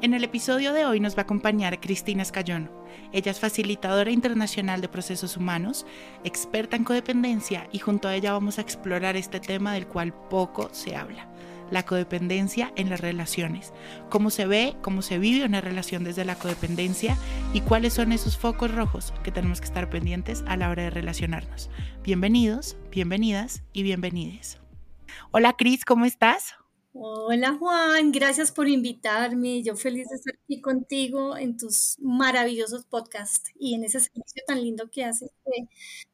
En el episodio de hoy nos va a acompañar Cristina Escayón. Ella es facilitadora internacional de procesos humanos, experta en codependencia y junto a ella vamos a explorar este tema del cual poco se habla la codependencia en las relaciones, cómo se ve, cómo se vive una relación desde la codependencia y cuáles son esos focos rojos que tenemos que estar pendientes a la hora de relacionarnos. Bienvenidos, bienvenidas y bienvenides. Hola Cris, ¿cómo estás? Hola Juan, gracias por invitarme. Yo feliz de estar aquí contigo en tus maravillosos podcasts y en ese servicio tan lindo que haces de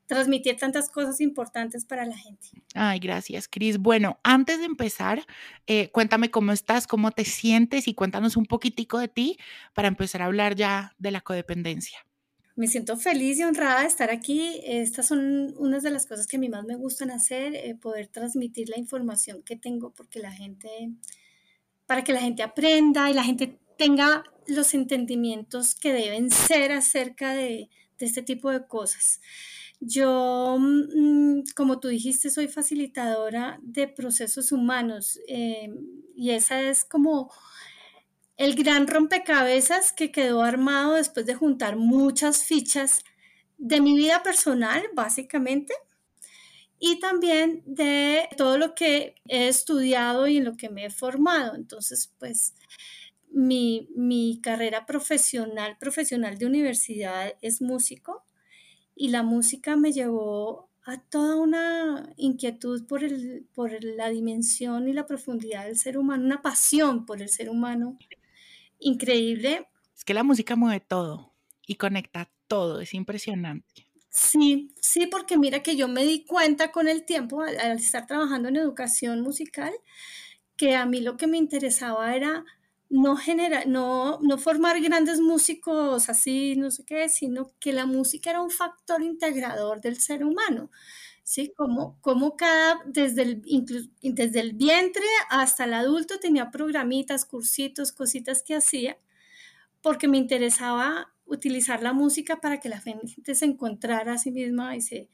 transmitir tantas cosas importantes para la gente. Ay, gracias, Cris. Bueno, antes de empezar, eh, cuéntame cómo estás, cómo te sientes y cuéntanos un poquitico de ti para empezar a hablar ya de la codependencia. Me siento feliz y honrada de estar aquí. Estas son unas de las cosas que a mí más me gustan hacer, eh, poder transmitir la información que tengo porque la gente, para que la gente aprenda y la gente tenga los entendimientos que deben ser acerca de, este tipo de cosas. Yo, mm, como tú dijiste, soy facilitadora de procesos humanos eh, y esa es como el gran rompecabezas que quedó armado después de juntar muchas fichas de mi vida personal, básicamente, y también de todo lo que he estudiado y en lo que me he formado. Entonces, pues mi, mi carrera profesional, profesional de universidad es músico y la música me llevó a toda una inquietud por, el, por la dimensión y la profundidad del ser humano, una pasión por el ser humano increíble. Es que la música mueve todo y conecta todo, es impresionante. Sí, sí, porque mira que yo me di cuenta con el tiempo, al, estar trabajando en educación musical, que a mí lo que me interesaba era no, generar, no, no formar grandes músicos así, no sé qué, sino que la música era un factor integrador del ser humano. ¿Sí? Como, como cada, desde el, desde el vientre hasta el adulto tenía programitas, cursitos, cositas que hacía, porque me interesaba utilizar la música para que la gente se encontrara a sí misma y se,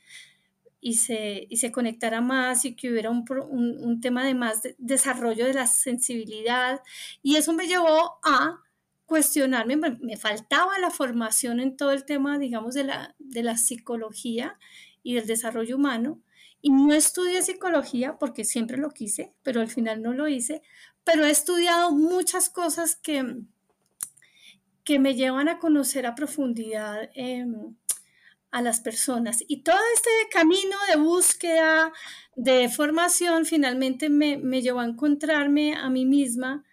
y se, y se conectara más y que hubiera un, un, tema de más desarrollo de la sensibilidad. Y eso me llevó a cuestionarme, me, faltaba la formación en todo el tema, digamos, de la, de la psicología y del desarrollo humano. Y no estudié psicología porque siempre lo quise, pero al final no lo hice, pero he estudiado muchas cosas que, que me llevan a conocer a profundidad em, a las personas. Y todo este camino de búsqueda, de formación, finalmente me, me llevó a encontrarme a mí misma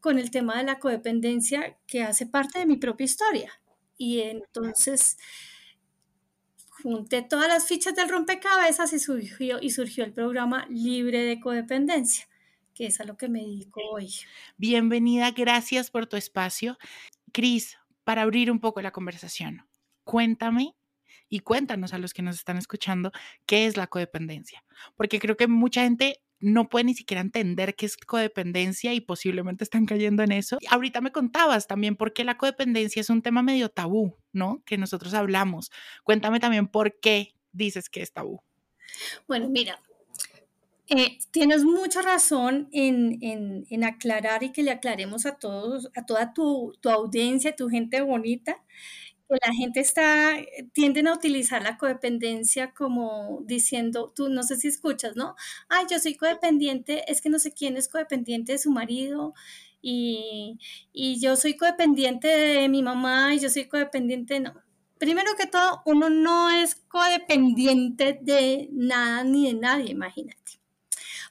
con el tema de la codependencia que hace parte de mi propia historia. Y entonces junté todas las fichas del rompecabezas y surgió, y surgió el programa Libre de Codependencia, que es a lo que me dedico hoy. Bienvenida, gracias por tu espacio. Cris, para abrir un poco la conversación, cuéntame y cuéntanos a los que nos están escuchando qué es la codependencia, porque creo que mucha gente no puede ni siquiera entender qué es codependencia y posiblemente están cayendo en eso. Ahorita me contabas también por qué la codependencia es un tema medio tabú, ¿no? Que nosotros hablamos. Cuéntame también por qué dices que es tabú. Bueno, mira, eh, tienes mucha razón en, en, aclarar y que le aclaremos a todos, a toda tu, tu audiencia, tu gente bonita, la gente está, tienden a utilizar la codependencia como diciendo, tú no sé si escuchas, ¿no? Ay, yo soy codependiente, es que no sé quién es codependiente de su marido y, y yo soy codependiente de mi mamá y yo soy codependiente, no. Primero que todo, uno no es codependiente de nada ni de nadie, imagínate.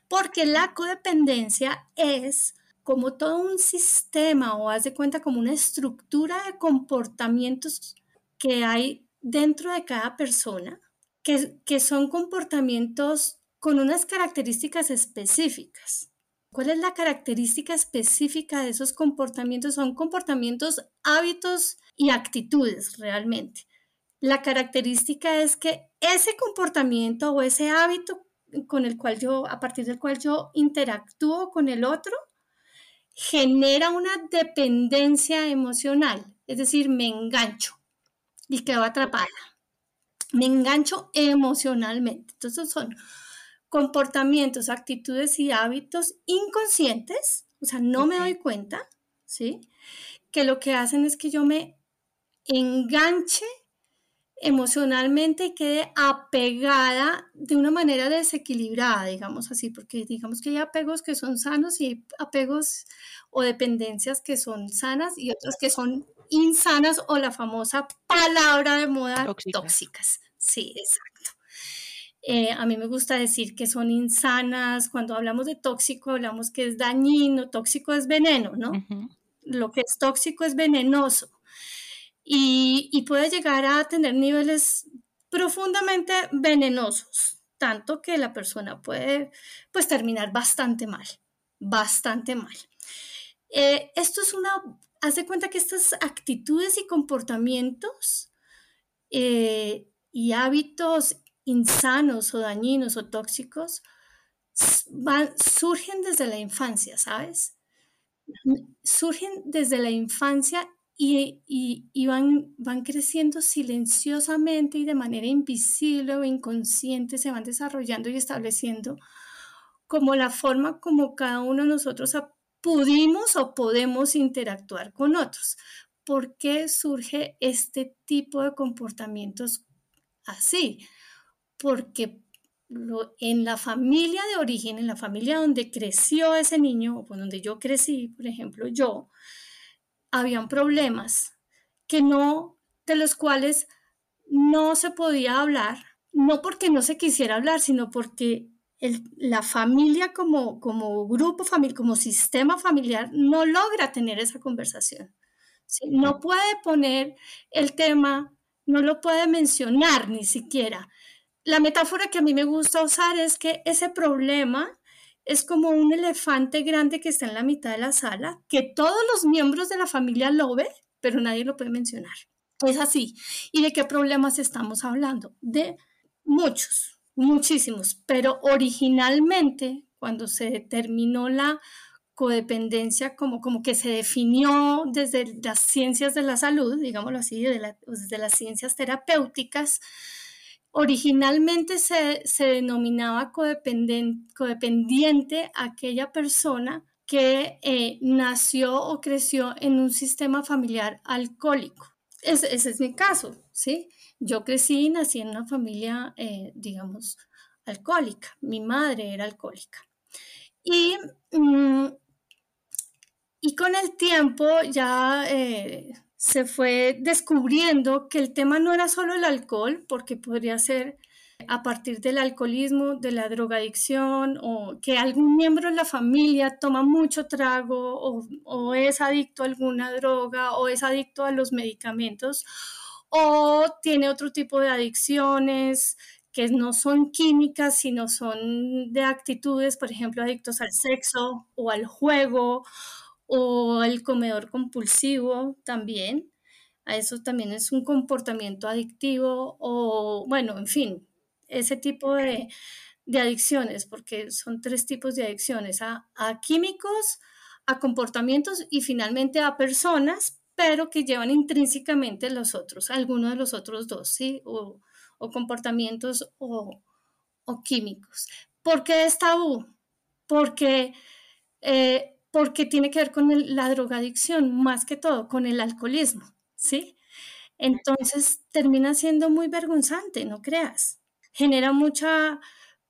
Porque la codependencia es como todo un sistema o haz de cuenta como una estructura de comportamientos que hay dentro de cada persona, que, que son comportamientos con unas características específicas. ¿Cuál es la característica específica de esos comportamientos? Son comportamientos, hábitos y actitudes realmente. La característica es que ese comportamiento o ese hábito con el cual yo, a partir del cual yo interactúo con el otro, genera una dependencia emocional, es decir, me engancho y quedo atrapada. Me engancho emocionalmente. Entonces son comportamientos, actitudes y hábitos inconscientes, o sea, no me doy cuenta, ¿sí? Que lo que hacen es que yo me enganche emocionalmente quede apegada de una manera desequilibrada, digamos así, porque digamos que hay apegos que son sanos y hay apegos o dependencias que son sanas y otras que son insanas o la famosa palabra de moda tóxicas. Sí, exacto. Eh, a mí me gusta decir que son insanas. Cuando hablamos de tóxico, hablamos que es dañino, tóxico es veneno, ¿no? Lo que es tóxico es venenoso y, puede llegar a tener niveles profundamente venenosos, tanto que la persona puede pues terminar bastante mal, bastante mal. Eh, esto es una, haz de cuenta que estas actitudes y comportamientos eh, y hábitos insanos o dañinos o tóxicos surgen desde la infancia, ¿sabes? Surgen desde la infancia y, van, van creciendo silenciosamente y de manera invisible o inconsciente, se van desarrollando y estableciendo como la forma como cada uno de nosotros pudimos o podemos interactuar con otros. ¿Por qué surge este tipo de comportamientos así? Porque en la familia de origen, en la familia donde creció ese niño, o donde yo crecí, por ejemplo, yo, habían problemas que no, de los cuales no se podía hablar, no porque no se quisiera hablar, sino porque la familia como, como grupo familiar, como sistema familiar, no logra tener esa conversación. No puede poner el tema, no lo puede mencionar ni siquiera. La metáfora que a mí me gusta usar es que ese problema es como un elefante grande que está en la mitad de la sala, que todos los miembros de la familia lo ven, pero nadie lo puede mencionar. Es así. ¿Y de qué problemas estamos hablando? De muchos, muchísimos, pero originalmente, cuando se determinó la codependencia como, como que se definió desde las ciencias de la salud, digámoslo así, desde las ciencias terapéuticas, Originalmente se, denominaba codependiente, aquella persona que eh, nació o creció en un sistema familiar alcohólico. ese es mi caso, ¿sí? Yo crecí y nací en una familia, eh, digamos, alcohólica. Mi madre era alcohólica. Y, mm, y con el tiempo ya eh, se fue descubriendo que el tema no era solo el alcohol, porque podría ser a partir del alcoholismo, de la drogadicción o que algún miembro de la familia toma mucho trago o, es adicto a alguna droga o es adicto a los medicamentos o tiene otro tipo de adicciones que no son químicas, sino son de actitudes, por ejemplo, adictos al sexo o al juego o el comedor compulsivo también. A eso también es un comportamiento adictivo o, bueno, en fin, ese tipo de, adicciones, porque son tres tipos de adicciones, a, químicos, a comportamientos y finalmente a personas, pero que llevan intrínsecamente los otros, algunos de los otros dos, ¿sí? O, comportamientos o, químicos. ¿Por qué es tabú? Porque eh, porque tiene que ver con la drogadicción, más que todo, con el alcoholismo, ¿sí? Entonces termina siendo muy vergonzante, no creas. Genera mucha,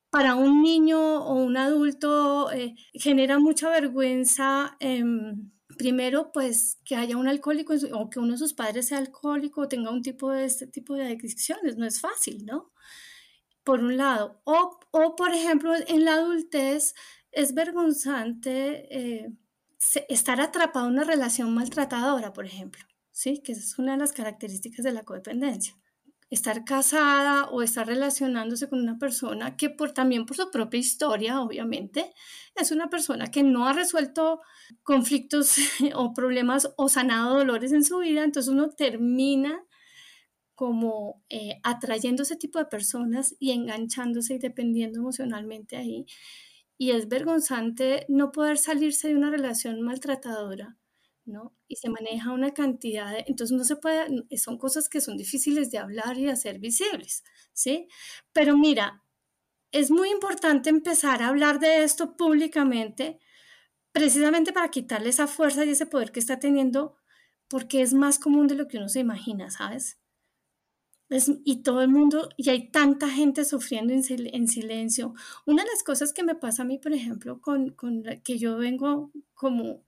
para un niño o un adulto, eh, genera mucha vergüenza. Em, primero, pues que haya un alcohólico o que uno de sus padres sea alcohólico o tenga un tipo de este tipo de adicciones, no es fácil, ¿no? Por un lado. O, o por ejemplo, en la adultez es vergonzante eh, estar atrapado en una relación maltratadora, por ejemplo, ¿sí? Que es una de las características de la codependencia. estar casada o estar relacionándose con una persona que por también por su propia historia, obviamente, es una persona que no ha resuelto conflictos o problemas o sanado dolores en su vida, entonces uno termina como eh, atrayendo ese tipo de personas y enganchándose y dependiendo emocionalmente ahí. Y es vergonzante no poder salirse de una relación maltratadora ¿no? Y se maneja una cantidad de, entonces no se puede, son cosas que son difíciles de hablar y de hacer visibles, ¿sí? Pero mira, es muy importante empezar a hablar de esto públicamente, precisamente para quitarle esa fuerza y ese poder que está teniendo, porque es más común de lo que uno se imagina, ¿sabes? Y todo el mundo, y hay tanta gente sufriendo en, en, silencio. Una de las cosas que me pasa a mí, por ejemplo, con, con que yo vengo como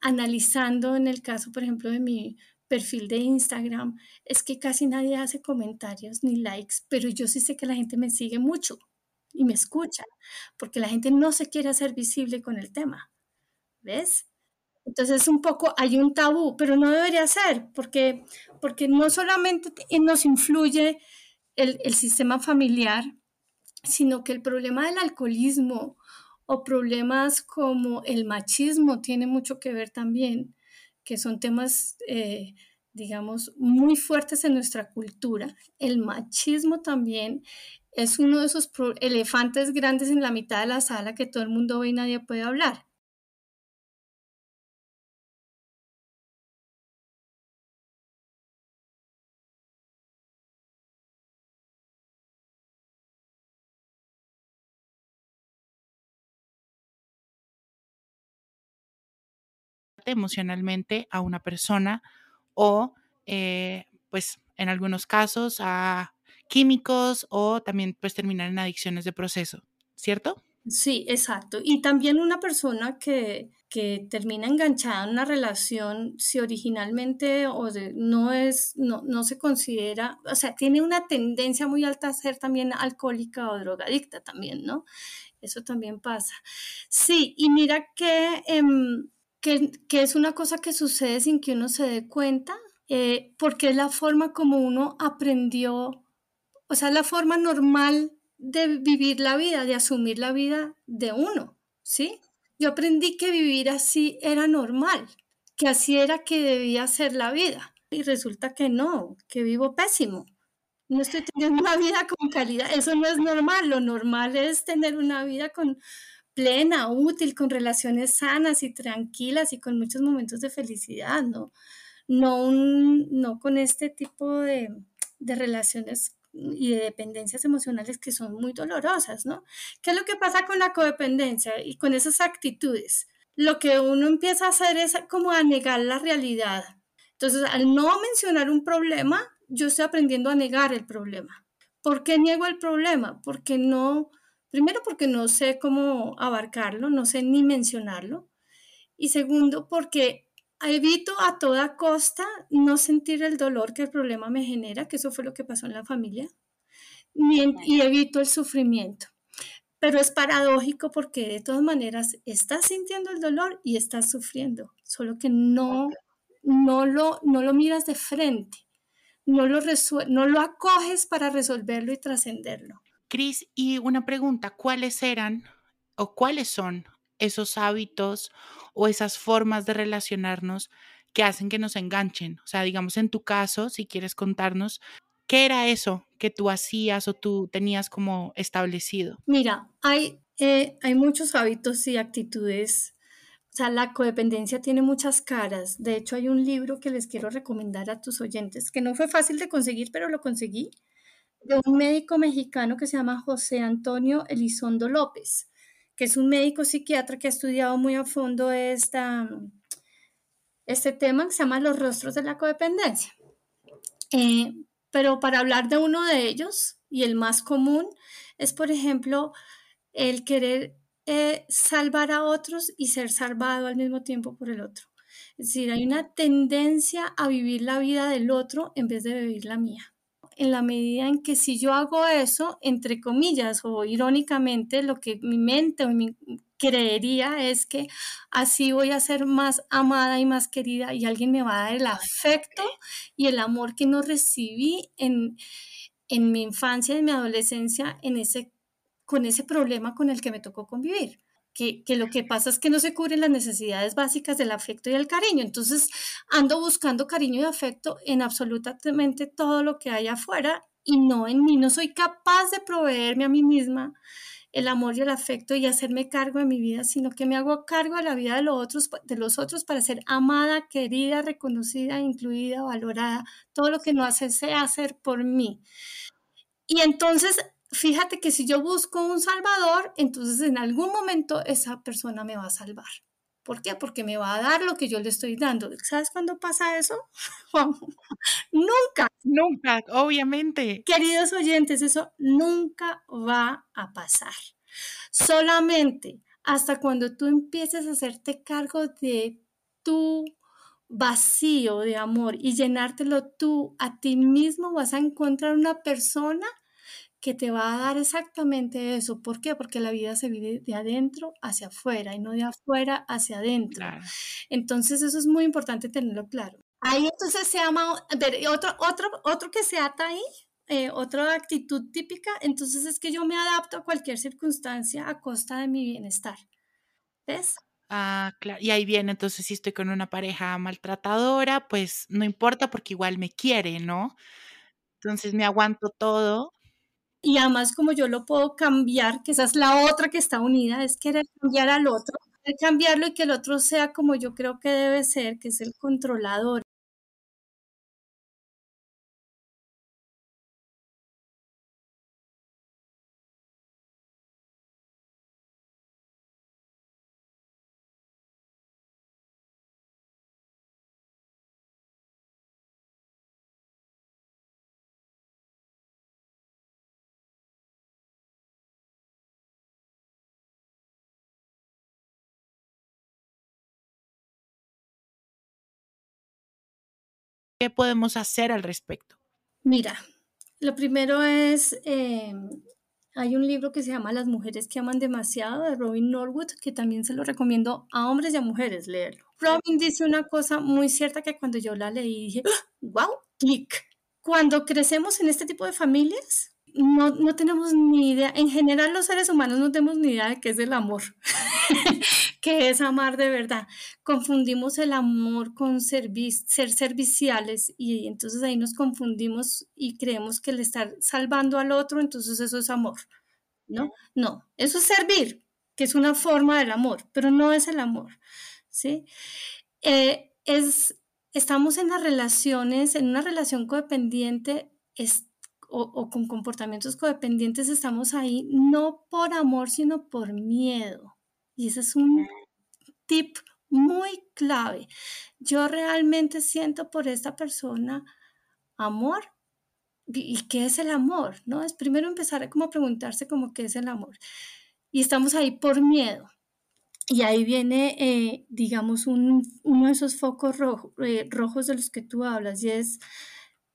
analizando en el caso, por ejemplo, de mi perfil de Instagram, es que casi nadie hace comentarios ni likes, pero yo sí sé que la gente me sigue mucho y me escucha, porque la gente no se quiere hacer visible con el tema. ¿Ves? Entonces un poco hay un tabú, pero no debería ser, porque, porque no solamente nos influye el, el sistema familiar, sino que el problema del alcoholismo o problemas como el machismo tiene mucho que ver también, que son temas, eh, digamos, muy fuertes en nuestra cultura. El machismo también es uno de esos elefantes grandes en la mitad de la sala que todo el mundo ve y nadie puede hablar. Emocionalmente a una persona o eh, pues en algunos casos a químicos o también pues terminar en adicciones de proceso, ¿cierto? Sí, exacto. Y también una persona que, que termina enganchada en una relación, si originalmente o no es, no, no se considera, o sea, tiene una tendencia muy alta a ser también alcohólica o drogadicta también, ¿no? Eso también pasa. Sí, y mira que em, que, es una cosa que sucede sin que uno se dé cuenta, eh, porque es la forma como uno aprendió, o sea, la forma normal de vivir la vida, de asumir la vida de uno, ¿sí? Yo aprendí que vivir así era normal, que así era que debía ser la vida. Y resulta que no, que vivo pésimo. No estoy teniendo una vida con calidad. Eso no es normal. Lo normal es tener una vida con, plena, útil, con relaciones sanas y tranquilas y con muchos momentos de felicidad, ¿no? No, no con este tipo de, de relaciones y de dependencias emocionales que son muy dolorosas, ¿no? ¿Qué es lo que pasa con la codependencia y con esas actitudes? Lo que uno empieza a hacer es como a negar la realidad. Entonces, al no mencionar un problema, yo estoy aprendiendo a negar el problema. ¿Por qué niego el problema? Porque no, Primero porque no sé cómo abarcarlo, no sé ni mencionarlo. Y segundo porque evito a toda costa no sentir el dolor que el problema me genera, que eso fue lo que pasó en la familia, y evito el sufrimiento. Pero es paradójico porque de todas maneras estás sintiendo el dolor y estás sufriendo, solo que no, no, lo, no lo miras de frente, no lo, no lo acoges para resolverlo y trascenderlo. Cris, y una pregunta, ¿cuáles eran o cuáles son esos hábitos o esas formas de relacionarnos que hacen que nos enganchen? O sea, digamos en tu caso, si quieres contarnos, ¿qué era eso que tú hacías o tú tenías como establecido? Mira, hay, eh, hay muchos hábitos y actitudes. O sea, la codependencia tiene muchas caras. De hecho, hay un libro que les quiero recomendar a tus oyentes, que no fue fácil de conseguir, pero lo conseguí de un médico mexicano que se llama José Antonio Elizondo López, que es un médico psiquiatra que ha estudiado muy a fondo esta, este tema que se llama los rostros de la codependencia. Eh, pero para hablar de uno de ellos, y el más común, es por ejemplo el querer eh, salvar a otros y ser salvado al mismo tiempo por el otro. Es decir, hay una tendencia a vivir la vida del otro en vez de vivir la mía en la medida en que si yo hago eso, entre comillas o irónicamente, lo que mi mente o mi creería es que así voy a ser más amada y más querida y alguien me va a dar el afecto y el amor que no recibí en, en mi infancia, en mi adolescencia, en ese, con ese problema con el que me tocó convivir. Que, que, lo que pasa es que no se cubren las necesidades básicas del afecto y del cariño. Entonces ando buscando cariño y afecto en absolutamente todo lo que hay afuera y no en mí. No soy capaz de proveerme a mí misma el amor y el afecto y hacerme cargo de mi vida, sino que me hago cargo de la vida de los otros, de los otros para ser amada, querida, reconocida, incluida, valorada. Todo lo que no hace se hacer por mí. Y entonces, fíjate que si yo busco un salvador, entonces en algún momento esa persona me va a salvar. ¿Por qué? Porque me va a dar lo que yo le estoy dando. ¿Sabes cuándo pasa eso? nunca. Nunca, obviamente. Queridos oyentes, eso nunca va a pasar. Solamente hasta cuando tú empieces a hacerte cargo de tu vacío de amor y llenártelo tú a ti mismo, vas a encontrar una persona que te va a dar exactamente eso. ¿Por qué? Porque la vida se vive de adentro hacia afuera y no de afuera hacia adentro. Entonces eso es muy importante tenerlo claro. Ahí entonces se llama, otro, otro, otro que se ata ahí, eh, otra actitud típica, entonces es que yo me adapto a cualquier circunstancia a costa de mi bienestar. ¿Ves? Ah, claro. Y ahí viene, entonces, si estoy con una pareja maltratadora, pues no importa porque igual me quiere, ¿no? Entonces me aguanto todo y además como yo lo puedo cambiar, que esa es la otra que está unida, es querer cambiar al otro, cambiarlo y que el otro sea como yo creo que debe ser, que es el controlador. ¿Qué podemos hacer al respecto? Mira, lo primero es, eh, hay un libro que se llama Las mujeres que aman demasiado de Robin Norwood, que también se lo recomiendo a hombres y a mujeres leerlo. Robin dice una cosa muy cierta que cuando yo la leí dije, wow, click. Cuando crecemos en este tipo de familias, no, no, tenemos ni idea, en general los seres humanos no tenemos ni idea de qué es el amor. que es amar de verdad. Confundimos el amor con ser serviciales y entonces ahí nos confundimos y creemos que el estar salvando al otro, entonces eso es amor. ¿No? No, eso es servir, que es una forma del amor, pero no es el amor. ¿Sí? Eh, es, estamos en las relaciones, en una relación codependiente o, o con comportamientos codependientes, estamos ahí no por amor, sino por miedo. Y ese es un tip muy clave. Yo realmente siento por esta persona amor. ¿Y qué es el amor? ¿No? Es primero empezar a preguntarse como qué es el amor. Y estamos ahí por miedo. Y ahí viene, eh, digamos, uno de esos focos eh, rojos de los que tú hablas, y es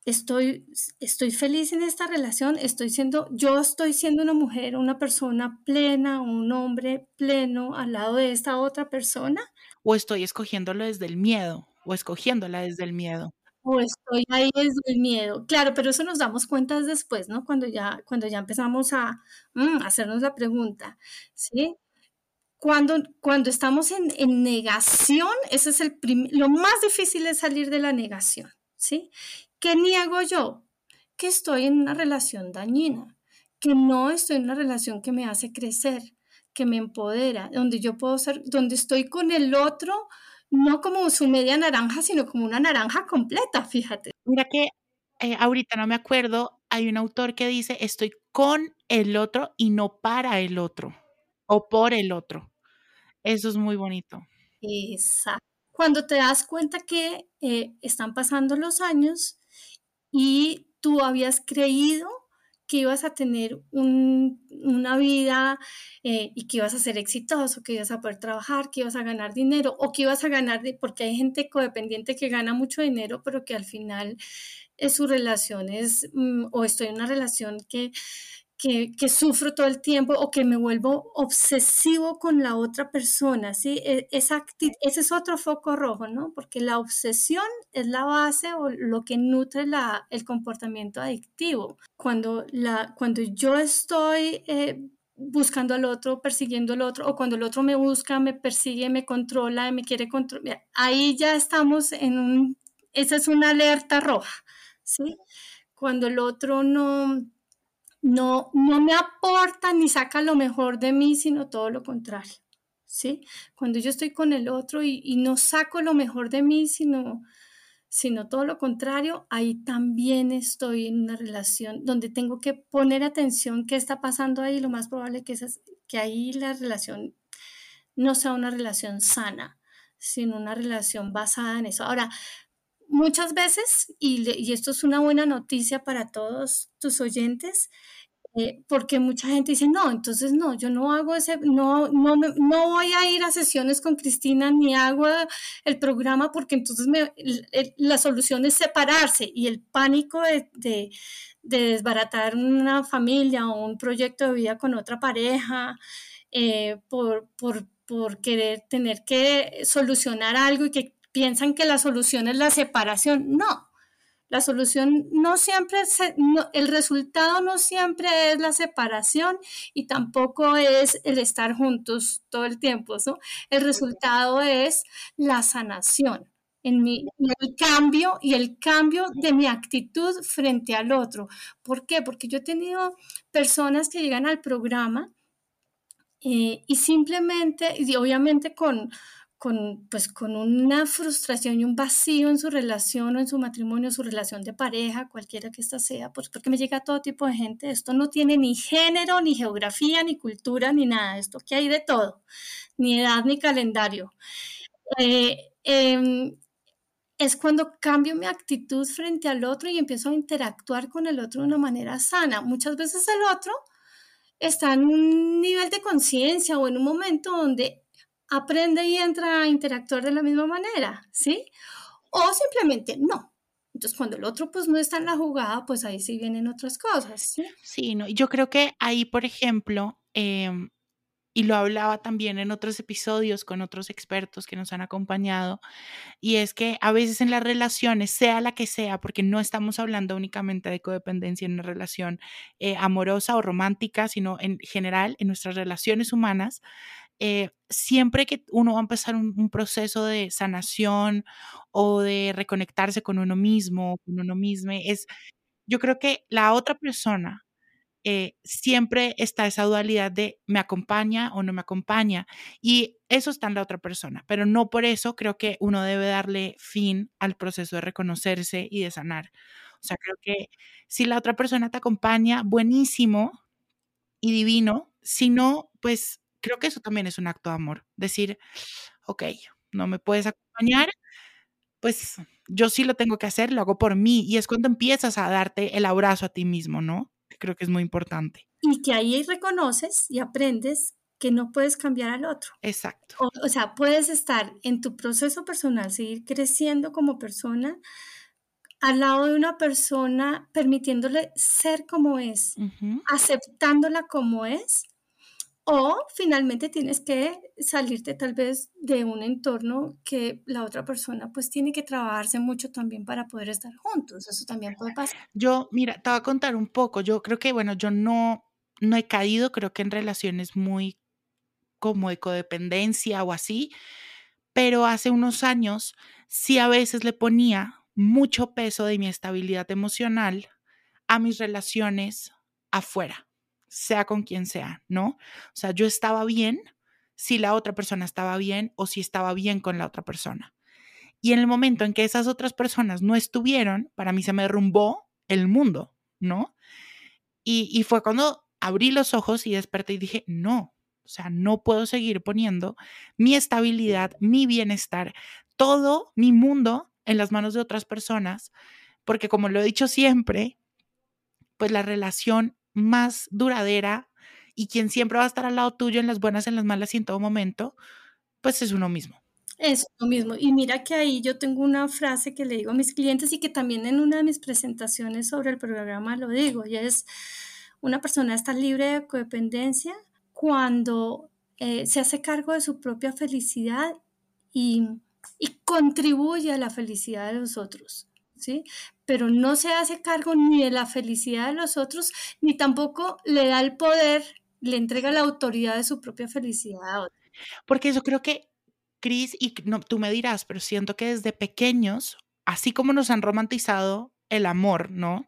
estoy, estoy feliz en esta relación, estoy siendo, yo estoy siendo una mujer, una persona plena, un hombre pleno al lado de esta otra persona. O estoy escogiéndolo desde el miedo, o escogiéndola desde el miedo. O estoy ahí desde el miedo. Claro, pero eso nos damos cuenta después, ¿no? Cuando ya, cuando ya empezamos a mm, hacernos la pregunta, ¿sí? Cuando, cuando estamos en, en negación, ese es el lo más difícil es salir de la negación, ¿sí? ¿Qué niego yo? Que estoy en una relación dañina, que no estoy en una relación que me hace crecer, que me empodera, donde yo puedo ser, donde estoy con el otro, no como su media naranja, sino como una naranja completa, fíjate. Mira que eh, ahorita no me acuerdo, hay un autor que dice, estoy con el otro y no para el otro, o por el otro. Eso es muy bonito. Exacto. Cuando te das cuenta que eh, están pasando los años y tú habías creído que ibas a tener una vida eh, y que ibas a ser exitoso, que ibas a poder trabajar, que ibas a ganar dinero o que ibas a ganar, porque hay gente codependiente que gana mucho dinero, pero que al final es su relación es, mm, o estoy en una relación que, que, sufro todo el tiempo o que me vuelvo obsesivo con la otra persona, ¿sí? E, esa ese es otro foco rojo, ¿no? Porque la obsesión es la base o lo que nutre la, el comportamiento adictivo. Cuando, la, cuando yo estoy... Eh, buscando al otro, persiguiendo al otro, o cuando el otro me busca, me persigue, me controla, me quiere controlar. Ahí ya estamos en un, esa es una alerta roja, ¿sí? Cuando el otro no, no, no me aporta ni saca lo mejor de mí, sino todo lo contrario, ¿sí? Cuando yo estoy con el otro y, no saco lo mejor de mí, sino sino todo lo contrario, ahí también estoy en una relación donde tengo que poner atención qué está pasando ahí. Lo más probable que es que ahí la relación no sea una relación sana, sino una relación basada en eso. Ahora, muchas veces, y, y esto es una buena noticia para todos tus oyentes, eh, porque mucha gente dice, no, entonces no, yo no hago ese, no, no, no voy a ir a sesiones con Cristina ni hago el programa porque entonces me, la solución es separarse y el pánico de, de, desbaratar una familia o un proyecto de vida con otra pareja eh, por, por, por querer tener que solucionar algo y que piensan que la solución es la separación. No, la solución no siempre, el resultado no siempre es la separación y tampoco es el estar juntos todo el tiempo, ¿no? El resultado es la sanación. En mi, el cambio y el cambio de mi actitud frente al otro. ¿Por qué? Porque yo he tenido personas que llegan al programa eh, y simplemente, y obviamente con, con, pues, con una frustración y un vacío en su relación o en su matrimonio, su relación de pareja, cualquiera que ésta sea, pues porque me llega todo tipo de gente. Esto no tiene ni género, ni geografía, ni cultura, ni nada. Esto que hay de todo, ni edad, ni calendario. Eh, em, es cuando cambio mi actitud frente al otro y empiezo a interactuar con el otro de una manera sana. Muchas veces el otro está en un nivel de conciencia o en un momento donde aprende y entra a interactuar de la misma manera, ¿sí? O simplemente no. Entonces, cuando el otro pues no está en la jugada, pues ahí sí vienen otras cosas, ¿sí? No, yo creo que ahí, por ejemplo, em, y lo hablaba también en otros episodios con otros expertos que nos han acompañado, y es que a veces en las relaciones, sea la que sea, porque no estamos hablando únicamente de codependencia en una relación eh, amorosa o romántica, sino en general en nuestras relaciones humanas, eh, siempre que uno va a empezar un, proceso de sanación o de reconectarse con uno mismo, con uno mismo, es, yo creo que la otra persona eh, siempre está esa dualidad de me acompaña o no me acompaña y eso está en la otra persona, pero no por eso creo que uno debe darle fin al proceso de reconocerse y de sanar. O sea, creo que si la otra persona te acompaña, buenísimo y divino, si no, pues creo que eso también es un acto de amor. Decir, ok, no me puedes acompañar, pues yo sí lo tengo que hacer, lo hago por mí. Y es cuando empiezas a darte el abrazo a ti mismo, ¿no? Creo que es muy importante. Y que ahí reconoces y aprendes que no puedes cambiar al otro. Exacto. O, sea, puedes estar en tu proceso personal, seguir creciendo como persona al lado de una persona, permitiéndole ser como es, aceptándola como es, o finalmente tienes que salirte tal vez de un entorno que la otra persona pues tiene que trabajarse mucho también para poder estar juntos. Eso también puede pasar. Yo, mira, te voy a contar un poco. Yo creo que, bueno, yo no, no he caído, creo que en relaciones muy como de codependencia o así, pero hace unos años sí a veces le ponía mucho peso de mi estabilidad emocional a mis relaciones afuera sea con quien sea, ¿no? O sea, yo estaba bien si la otra persona estaba bien o si estaba bien con la otra persona. Y en el momento en que esas otras personas no estuvieron, para mí se me derrumbó el mundo, ¿no? Y, y fue cuando abrí los ojos y desperté y dije, no, o sea, no puedo seguir poniendo mi estabilidad, mi bienestar, todo mi mundo en las manos de otras personas, porque como lo he dicho siempre, pues la relación más duradera y quien siempre va a estar al lado tuyo en las buenas, en las malas y en todo momento, pues es uno mismo. Es uno mismo. Y mira que ahí yo tengo una frase que le digo a mis clientes y que también en una de mis presentaciones sobre el programa lo digo, y es, una persona está libre de codependencia cuando eh, se hace cargo de su propia felicidad y, y contribuye a la felicidad de los otros. ¿Sí? Pero no se hace cargo ni de la felicidad de los otros, ni tampoco le da el poder, le entrega la autoridad de su propia felicidad a otros. Porque yo creo que, Cris, y no, tú me dirás, pero siento que desde pequeños, así como nos han romantizado el amor, ¿no?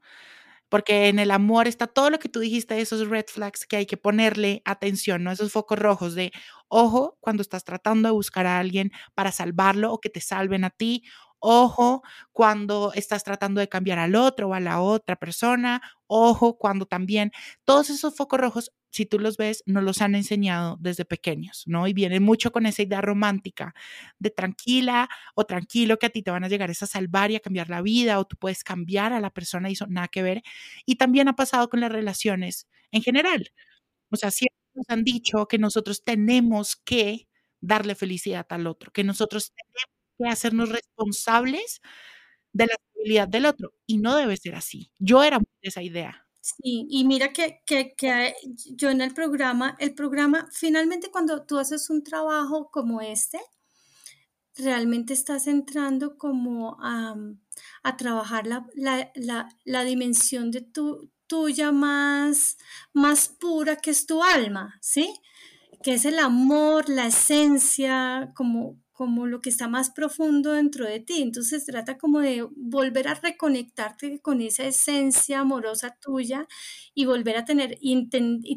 Porque en el amor está todo lo que tú dijiste, esos red flags que hay que ponerle atención, ¿no? Esos focos rojos de ojo cuando estás tratando de buscar a alguien para salvarlo o que te salven a ti. Ojo cuando estás tratando de cambiar al otro o a la otra persona. Ojo cuando también todos esos focos rojos si tú los ves, nos los han enseñado desde pequeños, ¿no? Y vienen mucho con esa idea romántica de tranquila o tranquilo que a ti te van a llegar a salvar y a cambiar la vida o tú puedes cambiar a la persona y eso nada que ver. Y también ha pasado con las relaciones en general. O sea, siempre nos han dicho que nosotros tenemos que darle felicidad al otro, que nosotros tenemos que hacernos responsables de la felicidad del otro. Y no debe ser así. Yo era de esa idea. Sí, y mira que, que, que, yo en el programa, el programa, finalmente cuando tú haces un trabajo como este, realmente estás entrando como a, a trabajar la, la, la, la, dimensión de tu, tuya más, más pura que es tu alma, ¿sí? Que es el amor, la esencia, como, como lo que está más profundo dentro de ti. Entonces trata como de volver a reconectarte con esa esencia amorosa tuya y volver a tener y,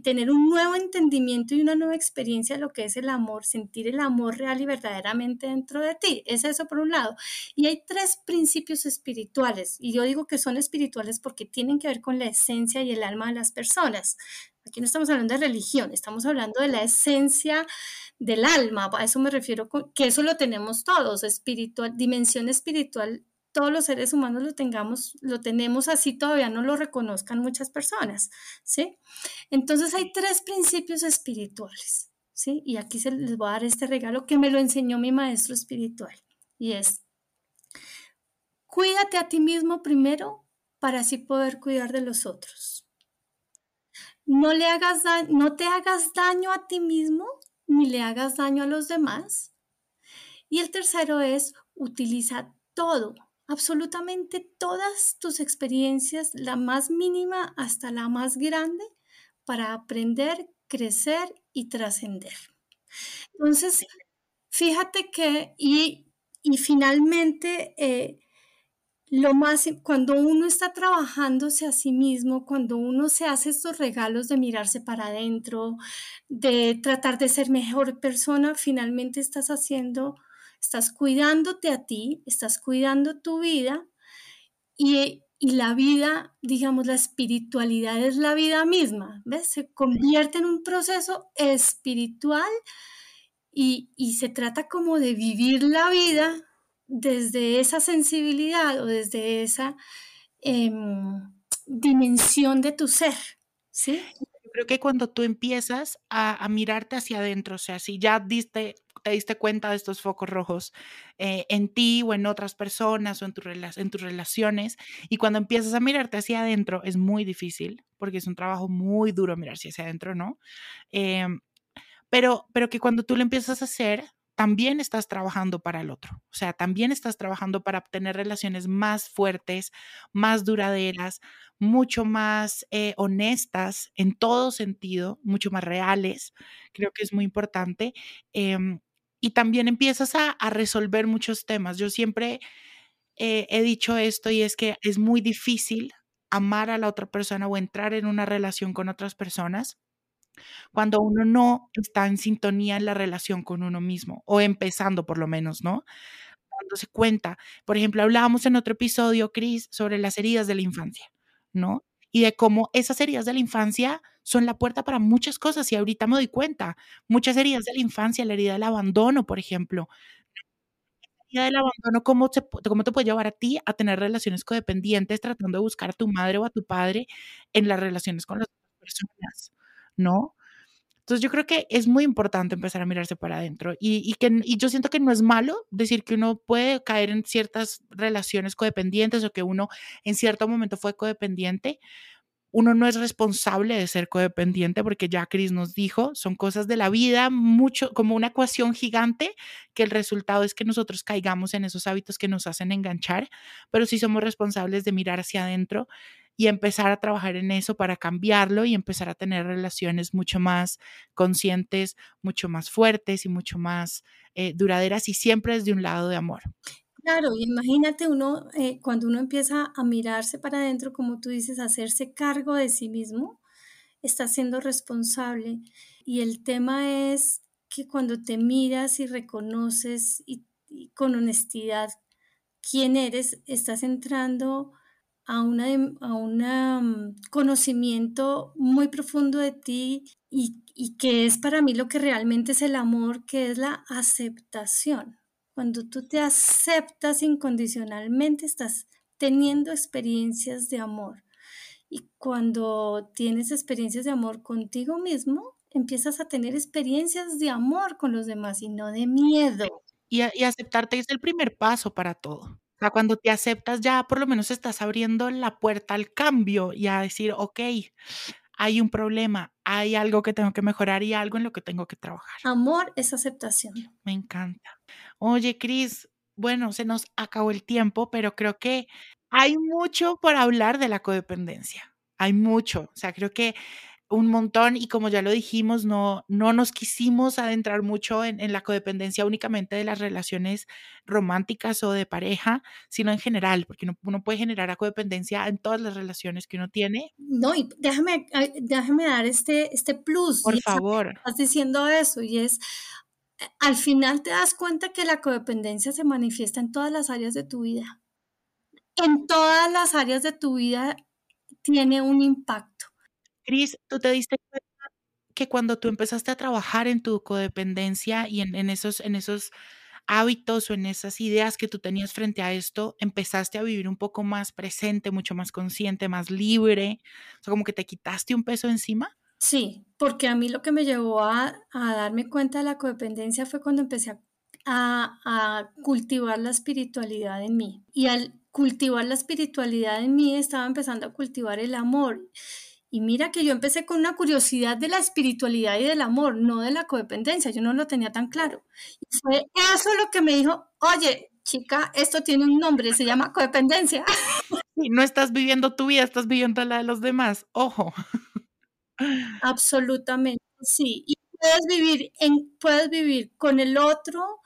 tener un nuevo entendimiento y una nueva experiencia de lo que es el amor, sentir el amor real y verdaderamente dentro de ti. Es eso por un lado. Y hay tres principios espirituales y yo digo que son espirituales porque tienen que ver con la esencia y el alma de las personas. Aquí no estamos hablando de religión, estamos hablando de la esencia del alma, a eso me refiero, que eso lo tenemos todos, espiritual, dimensión espiritual, todos los seres humanos lo tengamos, lo tenemos así, todavía no lo reconozcan muchas personas, ¿sí? Entonces hay tres principios espirituales, ¿sí? Y aquí se les voy a dar este regalo que me lo enseñó mi maestro espiritual, y es, cuídate a ti mismo primero para así poder cuidar de los otros. No, le hagas no te hagas daño a ti mismo ni le hagas daño a los demás. Y el tercero es utiliza todo, absolutamente todas tus experiencias, la más mínima hasta la más grande, para aprender, crecer y trascender. Entonces, fíjate que, y, y finalmente, eh, lo más, cuando uno está trabajándose a sí mismo, cuando uno se hace estos regalos de mirarse para adentro, de tratar de ser mejor persona, finalmente estás haciendo, estás cuidándote a ti, estás cuidando tu vida y, y la vida, digamos, la espiritualidad es la vida misma, ¿ves? Se convierte en un proceso espiritual y, y se trata como de vivir la vida desde esa sensibilidad o desde esa em, dimensión de tu ser, ¿sí? Yo creo que cuando tú empiezas a, mirarte hacia adentro, o sea, si ya diste, te diste cuenta de estos focos rojos eh, en ti o en otras personas o en, tu, en tus relaciones, y cuando empiezas a mirarte hacia adentro es muy difícil, porque es un trabajo muy duro mirarse hacia adentro, ¿no? Em, pero, pero que cuando tú lo empiezas a hacer, también estás trabajando para el otro. O sea, también estás trabajando para obtener relaciones más fuertes, más duraderas, mucho más eh, honestas en todo sentido, mucho más reales. Creo que es muy importante. Em, y también empiezas a, resolver muchos temas. Yo siempre eh, he dicho esto y es que es muy difícil amar a la otra persona o entrar en una relación con otras personas cuando uno no está en sintonía en la relación con uno mismo, o empezando por lo menos, ¿no? se cuenta. Por ejemplo, hablábamos en otro episodio, Cris, sobre las heridas de la infancia, ¿no? Y de cómo esas heridas de la infancia son la puerta para muchas cosas, y ahorita me doy cuenta, muchas heridas de la infancia, la herida del abandono, por ejemplo. La herida del abandono, ¿cómo, ¿cómo te puede llevar a ti a tener relaciones codependientes tratando de buscar a tu madre o a tu padre en las relaciones con las personas? ¿No? Entonces yo creo que es muy importante empezar a mirarse para adentro y, que, yo siento que no es malo decir que uno puede caer en ciertas relaciones codependientes o que uno en cierto momento fue codependiente, uno no es responsable de ser codependiente porque ya Chris nos dijo, son cosas de la vida, mucho como una ecuación gigante, que el resultado es que nosotros caigamos en esos hábitos que nos hacen enganchar, pero sí somos responsables de mirar hacia adentro y empezar a trabajar en eso para cambiarlo y empezar a tener relaciones mucho más conscientes, mucho más fuertes y mucho más eh, duraderas y siempre desde un lado de amor. Claro, imagínate uno, eh, cuando uno empieza a mirarse para adentro, como tú dices, hacerse cargo de sí mismo, está siendo responsable. Y el tema es que cuando te miras y reconoces y, con honestidad quién eres, estás entrando a un a una, mm, conocimiento muy profundo de ti y, y que es para mí lo que realmente es el amor, que es la aceptación. Cuando tú te aceptas incondicionalmente, estás teniendo experiencias de amor. Y cuando tienes experiencias de amor contigo mismo, empiezas a tener experiencias de amor con los demás y no de miedo. Y, y aceptarte es el primer paso para todo. O sea, cuando te aceptas ya por lo menos estás abriendo la puerta al cambio y a decir, ok, hay un problema, hay algo que tengo que mejorar y algo en lo que tengo que trabajar. Amor es aceptación. Me encanta. Oye, Cris, bueno, se nos acabó el tiempo, pero creo que hay mucho por hablar de la codependencia. Hay mucho. O sea, creo que un montón y como ya lo dijimos, no, no nos quisimos adentrar mucho en, en, la codependencia únicamente de las relaciones románticas o de pareja, sino en general, porque uno, uno puede generar codependencia en todas las relaciones que uno tiene. No, y déjame, déjame dar este, este plus. Por favor. Estás diciendo eso y es, al final te das cuenta que la codependencia se manifiesta en todas las áreas de tu vida. En todas las áreas de tu vida tiene un impacto. Cris, ¿tú te diste cuenta que cuando tú empezaste a trabajar en tu codependencia y en, esos, en esos hábitos o en esas ideas que tú tenías frente a esto, empezaste a vivir un poco más presente, mucho más consciente, más libre? O sea, como que te quitaste un peso encima. Sí, porque a mí lo que me llevó a, darme cuenta de la codependencia fue cuando empecé a, a, cultivar la espiritualidad en mí. Y al cultivar la espiritualidad en mí, estaba empezando a cultivar el amor. Y mira que yo empecé con una curiosidad de la espiritualidad y del amor, no de la codependencia, yo no lo tenía tan claro. Y fue eso lo que me dijo, oye, chica, esto tiene un nombre, se llama codependencia. Y no estás viviendo tu vida, estás viviendo la de los demás, ojo. Absolutamente, sí. Y puedes vivir, en, puedes vivir con el otro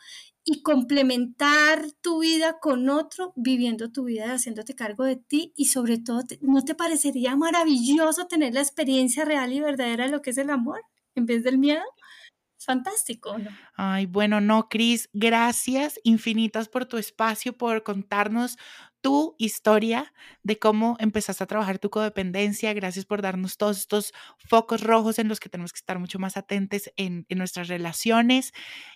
y complementar tu vida con otro, viviendo tu vida, haciéndote cargo de ti y sobre todo, ¿no te parecería maravilloso tener la experiencia real y verdadera de lo que es el amor en vez del miedo? fantástico, ¿no? Ay, bueno, no, Cris, gracias infinitas por tu espacio, por contarnos tu historia de cómo empezaste a trabajar tu codependencia. Gracias por darnos todos estos focos rojos en los que tenemos que estar mucho más atentos en, en nuestras relaciones.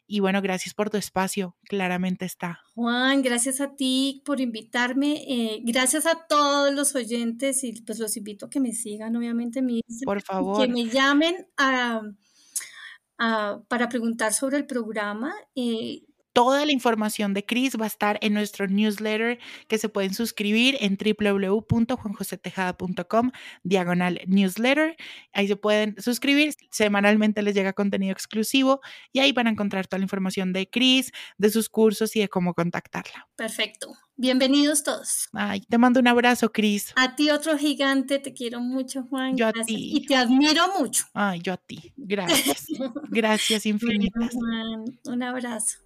Y bueno, gracias por tu espacio, claramente está. Juan, gracias a ti por invitarme. Eh, gracias a todos los oyentes y pues los invito a que me sigan, obviamente, mi Por favor. Que me llamen a uh, para preguntar sobre el programa. Eh, Toda la información de Cris va a estar en nuestro newsletter que se pueden suscribir en www.juanjosetejada.com diagonal newsletter. Ahí se pueden suscribir. Semanalmente les llega contenido exclusivo y ahí van a encontrar toda la información de Cris, de sus cursos y de cómo contactarla. Perfecto. Bienvenidos todos. Ay, te mando un abrazo, Cris. A ti otro gigante, te quiero mucho, Juan. Yo Gracias. a ti. Y te admiro mucho. Ay, yo a ti. Gracias. Gracias infinitas. Juan, un abrazo.